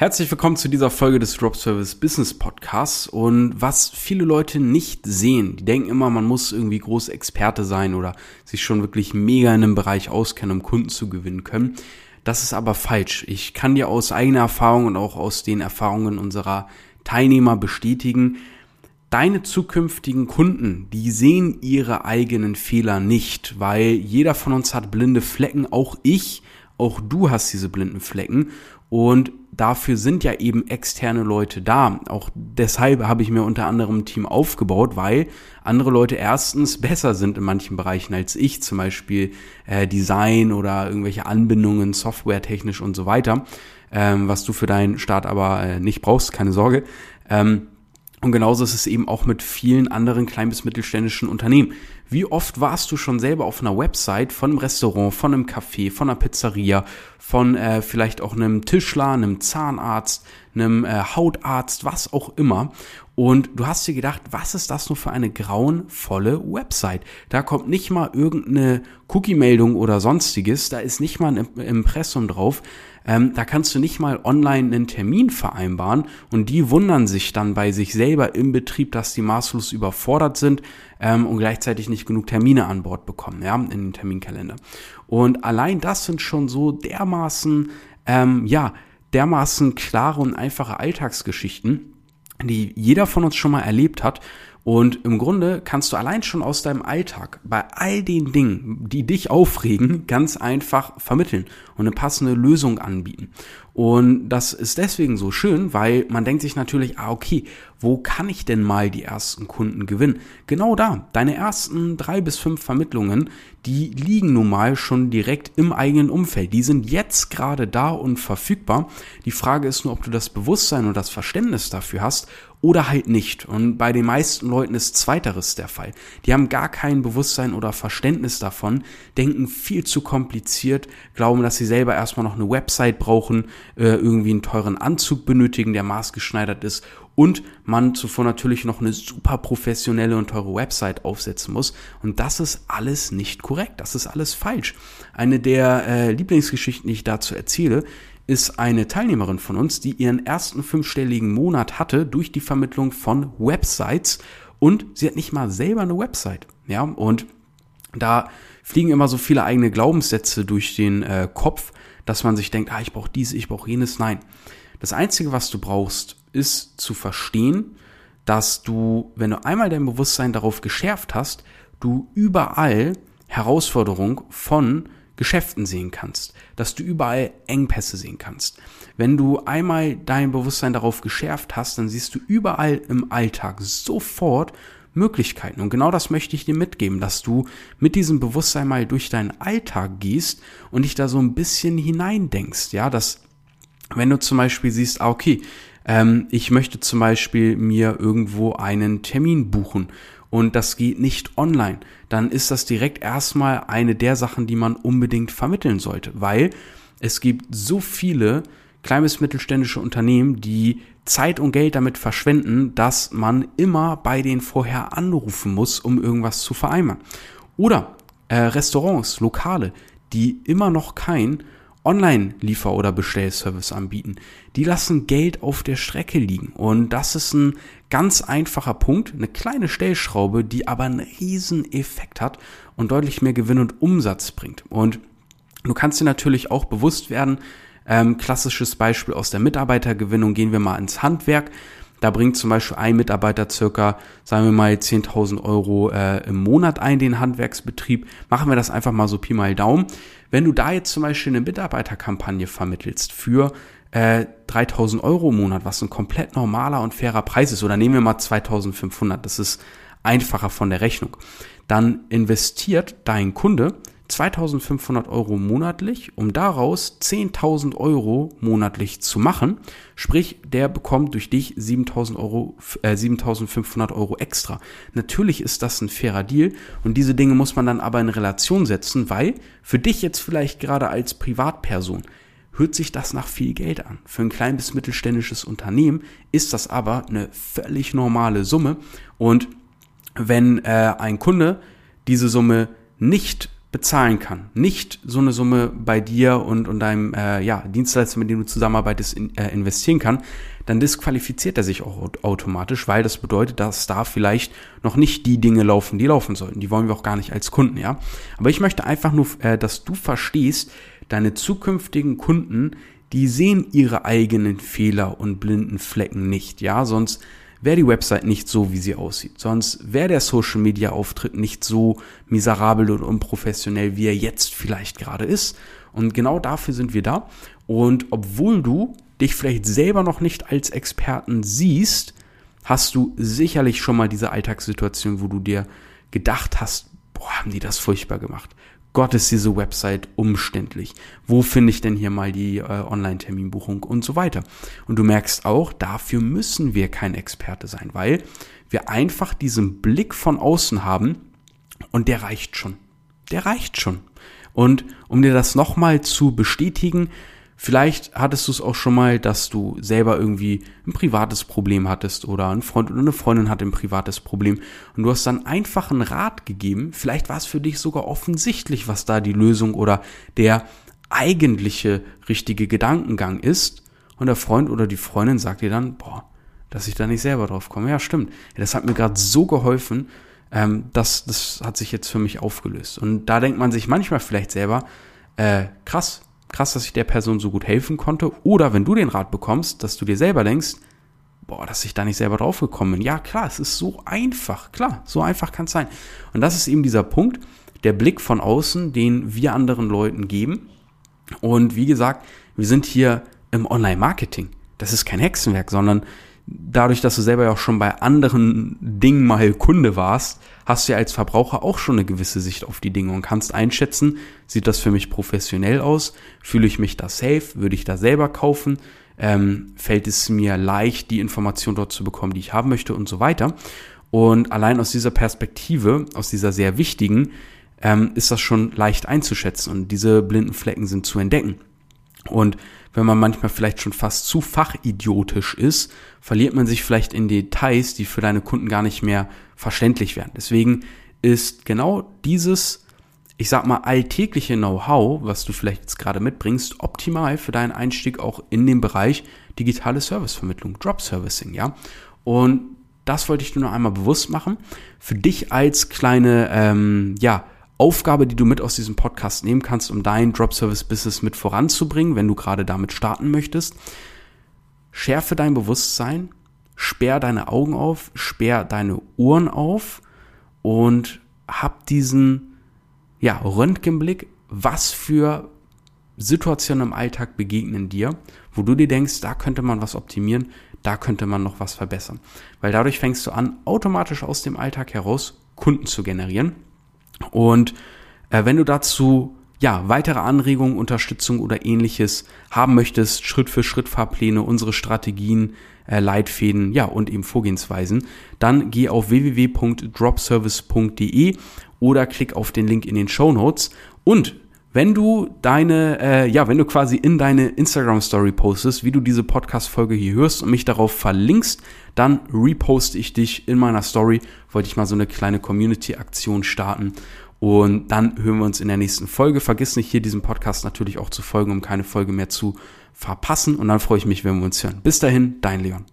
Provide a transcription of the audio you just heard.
Herzlich willkommen zu dieser Folge des Drop Service Business Podcasts. Und was viele Leute nicht sehen, die denken immer, man muss irgendwie groß Experte sein oder sich schon wirklich mega in einem Bereich auskennen, um Kunden zu gewinnen können. Das ist aber falsch. Ich kann dir aus eigener Erfahrung und auch aus den Erfahrungen unserer Teilnehmer bestätigen, deine zukünftigen Kunden, die sehen ihre eigenen Fehler nicht, weil jeder von uns hat blinde Flecken, auch ich, auch du hast diese blinden Flecken und dafür sind ja eben externe Leute da. Auch deshalb habe ich mir unter anderem ein Team aufgebaut, weil andere Leute erstens besser sind in manchen Bereichen als ich, zum Beispiel äh, Design oder irgendwelche Anbindungen, Software technisch und so weiter, ähm, was du für deinen Start aber äh, nicht brauchst, keine Sorge. Ähm, und genauso ist es eben auch mit vielen anderen klein- bis mittelständischen Unternehmen. Wie oft warst du schon selber auf einer Website von einem Restaurant, von einem Café, von einer Pizzeria, von äh, vielleicht auch einem Tischler, einem Zahnarzt, einem äh, Hautarzt, was auch immer. Und du hast dir gedacht, was ist das nur für eine grauenvolle Website? Da kommt nicht mal irgendeine Cookie-Meldung oder sonstiges, da ist nicht mal ein Impressum drauf. Ähm, da kannst du nicht mal online einen Termin vereinbaren und die wundern sich dann bei sich selber im Betrieb, dass die maßlos überfordert sind ähm, und gleichzeitig nicht genug Termine an Bord bekommen, ja, in den Terminkalender. Und allein das sind schon so dermaßen, ähm, ja, dermaßen klare und einfache Alltagsgeschichten, die jeder von uns schon mal erlebt hat und im Grunde kannst du allein schon aus deinem Alltag bei all den Dingen, die dich aufregen, ganz einfach vermitteln und eine passende Lösung anbieten. Und das ist deswegen so schön, weil man denkt sich natürlich, ah, okay, wo kann ich denn mal die ersten Kunden gewinnen? Genau da. Deine ersten drei bis fünf Vermittlungen, die liegen nun mal schon direkt im eigenen Umfeld. Die sind jetzt gerade da und verfügbar. Die Frage ist nur, ob du das Bewusstsein und das Verständnis dafür hast oder halt nicht. Und bei den meisten Leuten ist zweiteres der Fall. Die haben gar kein Bewusstsein oder Verständnis davon, denken viel zu kompliziert, glauben, dass sie selber erstmal noch eine Website brauchen, äh, irgendwie einen teuren Anzug benötigen, der maßgeschneidert ist und man zuvor natürlich noch eine super professionelle und teure Website aufsetzen muss. Und das ist alles nicht korrekt. Das ist alles falsch. Eine der äh, Lieblingsgeschichten, die ich dazu erzähle, ist eine Teilnehmerin von uns, die ihren ersten fünfstelligen Monat hatte durch die Vermittlung von Websites und sie hat nicht mal selber eine Website. Ja, und da fliegen immer so viele eigene Glaubenssätze durch den äh, Kopf, dass man sich denkt, ah, ich brauche dies, ich brauche jenes. Nein. Das Einzige, was du brauchst, ist zu verstehen, dass du, wenn du einmal dein Bewusstsein darauf geschärft hast, du überall Herausforderung von Geschäften sehen kannst, dass du überall Engpässe sehen kannst. Wenn du einmal dein Bewusstsein darauf geschärft hast, dann siehst du überall im Alltag sofort Möglichkeiten. Und genau das möchte ich dir mitgeben, dass du mit diesem Bewusstsein mal durch deinen Alltag gehst und dich da so ein bisschen hineindenkst. Ja, dass, wenn du zum Beispiel siehst, ah, okay, ähm, ich möchte zum Beispiel mir irgendwo einen Termin buchen und das geht nicht online, dann ist das direkt erstmal eine der Sachen, die man unbedingt vermitteln sollte, weil es gibt so viele klein bis mittelständische Unternehmen, die Zeit und Geld damit verschwenden, dass man immer bei denen vorher anrufen muss, um irgendwas zu vereinbaren. Oder äh, Restaurants, Lokale, die immer noch kein Online-Liefer- oder Bestellservice anbieten. Die lassen Geld auf der Strecke liegen. Und das ist ein ganz einfacher Punkt, eine kleine Stellschraube, die aber einen riesen Effekt hat und deutlich mehr Gewinn und Umsatz bringt. Und du kannst dir natürlich auch bewusst werden, ähm, klassisches Beispiel aus der Mitarbeitergewinnung, gehen wir mal ins Handwerk. Da bringt zum Beispiel ein Mitarbeiter circa, sagen wir mal, 10.000 Euro äh, im Monat ein, den Handwerksbetrieb. Machen wir das einfach mal so Pi mal Daumen. Wenn du da jetzt zum Beispiel eine Mitarbeiterkampagne vermittelst für äh, 3.000 Euro im Monat, was ein komplett normaler und fairer Preis ist, oder nehmen wir mal 2.500, das ist einfacher von der Rechnung, dann investiert dein Kunde 2500 Euro monatlich, um daraus 10.000 Euro monatlich zu machen. Sprich, der bekommt durch dich 7.000 Euro, äh, 7.500 Euro extra. Natürlich ist das ein fairer Deal und diese Dinge muss man dann aber in Relation setzen, weil für dich jetzt vielleicht gerade als Privatperson hört sich das nach viel Geld an. Für ein klein bis mittelständisches Unternehmen ist das aber eine völlig normale Summe und wenn äh, ein Kunde diese Summe nicht bezahlen kann, nicht so eine Summe bei dir und, und deinem äh, ja, Dienstleister, mit dem du zusammenarbeitest, in, äh, investieren kann, dann disqualifiziert er sich auch automatisch, weil das bedeutet, dass da vielleicht noch nicht die Dinge laufen, die laufen sollten. Die wollen wir auch gar nicht als Kunden, ja. Aber ich möchte einfach nur, äh, dass du verstehst, deine zukünftigen Kunden, die sehen ihre eigenen Fehler und blinden Flecken nicht, ja, sonst wäre die Website nicht so, wie sie aussieht. Sonst wäre der Social Media Auftritt nicht so miserabel und unprofessionell, wie er jetzt vielleicht gerade ist. Und genau dafür sind wir da. Und obwohl du dich vielleicht selber noch nicht als Experten siehst, hast du sicherlich schon mal diese Alltagssituation, wo du dir gedacht hast, boah, haben die das furchtbar gemacht. Gott ist diese Website umständlich. Wo finde ich denn hier mal die äh, Online-Terminbuchung und so weiter. Und du merkst auch, dafür müssen wir kein Experte sein, weil wir einfach diesen Blick von außen haben und der reicht schon. Der reicht schon. Und um dir das nochmal zu bestätigen, Vielleicht hattest du es auch schon mal, dass du selber irgendwie ein privates Problem hattest oder ein Freund oder eine Freundin hat ein privates Problem und du hast dann einfach einen Rat gegeben. Vielleicht war es für dich sogar offensichtlich, was da die Lösung oder der eigentliche richtige Gedankengang ist. Und der Freund oder die Freundin sagt dir dann, boah, dass ich da nicht selber drauf komme. Ja, stimmt. Das hat mir gerade so geholfen, ähm, dass das hat sich jetzt für mich aufgelöst. Und da denkt man sich manchmal vielleicht selber, äh, krass, krass, dass ich der Person so gut helfen konnte. Oder wenn du den Rat bekommst, dass du dir selber denkst, boah, dass ich da nicht selber drauf gekommen bin. Ja, klar, es ist so einfach. Klar, so einfach kann es sein. Und das ist eben dieser Punkt, der Blick von außen, den wir anderen Leuten geben. Und wie gesagt, wir sind hier im Online-Marketing. Das ist kein Hexenwerk, sondern dadurch, dass du selber ja auch schon bei anderen Dingen mal Kunde warst, hast du ja als Verbraucher auch schon eine gewisse Sicht auf die Dinge und kannst einschätzen, sieht das für mich professionell aus, fühle ich mich da safe, würde ich da selber kaufen, ähm, fällt es mir leicht, die Information dort zu bekommen, die ich haben möchte und so weiter. Und allein aus dieser Perspektive, aus dieser sehr wichtigen, ähm, ist das schon leicht einzuschätzen und diese blinden Flecken sind zu entdecken. Und wenn man manchmal vielleicht schon fast zu fachidiotisch ist, verliert man sich vielleicht in Details, die für deine Kunden gar nicht mehr verständlich werden. Deswegen ist genau dieses, ich sag mal, alltägliche Know-how, was du vielleicht jetzt gerade mitbringst, optimal für deinen Einstieg auch in den Bereich digitale Servicevermittlung, Drop Servicing, ja. Und das wollte ich dir nur einmal bewusst machen. Für dich als kleine, ähm, ja, Aufgabe, die du mit aus diesem Podcast nehmen kannst, um dein Drop Service Business mit voranzubringen, wenn du gerade damit starten möchtest. Schärfe dein Bewusstsein, sperr deine Augen auf, sperr deine Ohren auf und hab diesen ja, Röntgenblick, was für Situationen im Alltag begegnen dir, wo du dir denkst, da könnte man was optimieren, da könnte man noch was verbessern. Weil dadurch fängst du an, automatisch aus dem Alltag heraus Kunden zu generieren und äh, wenn du dazu ja, weitere Anregungen, Unterstützung oder ähnliches haben möchtest, Schritt für Schritt Fahrpläne, unsere Strategien, äh, Leitfäden, ja, und eben Vorgehensweisen, dann geh auf www.dropservice.de oder klick auf den Link in den Show Notes. Und wenn du deine, äh, ja, wenn du quasi in deine Instagram Story postest, wie du diese Podcast-Folge hier hörst und mich darauf verlinkst, dann reposte ich dich in meiner Story. Wollte ich mal so eine kleine Community-Aktion starten. Und dann hören wir uns in der nächsten Folge. Vergiss nicht, hier diesem Podcast natürlich auch zu folgen, um keine Folge mehr zu verpassen. Und dann freue ich mich, wenn wir uns hören. Bis dahin, dein Leon.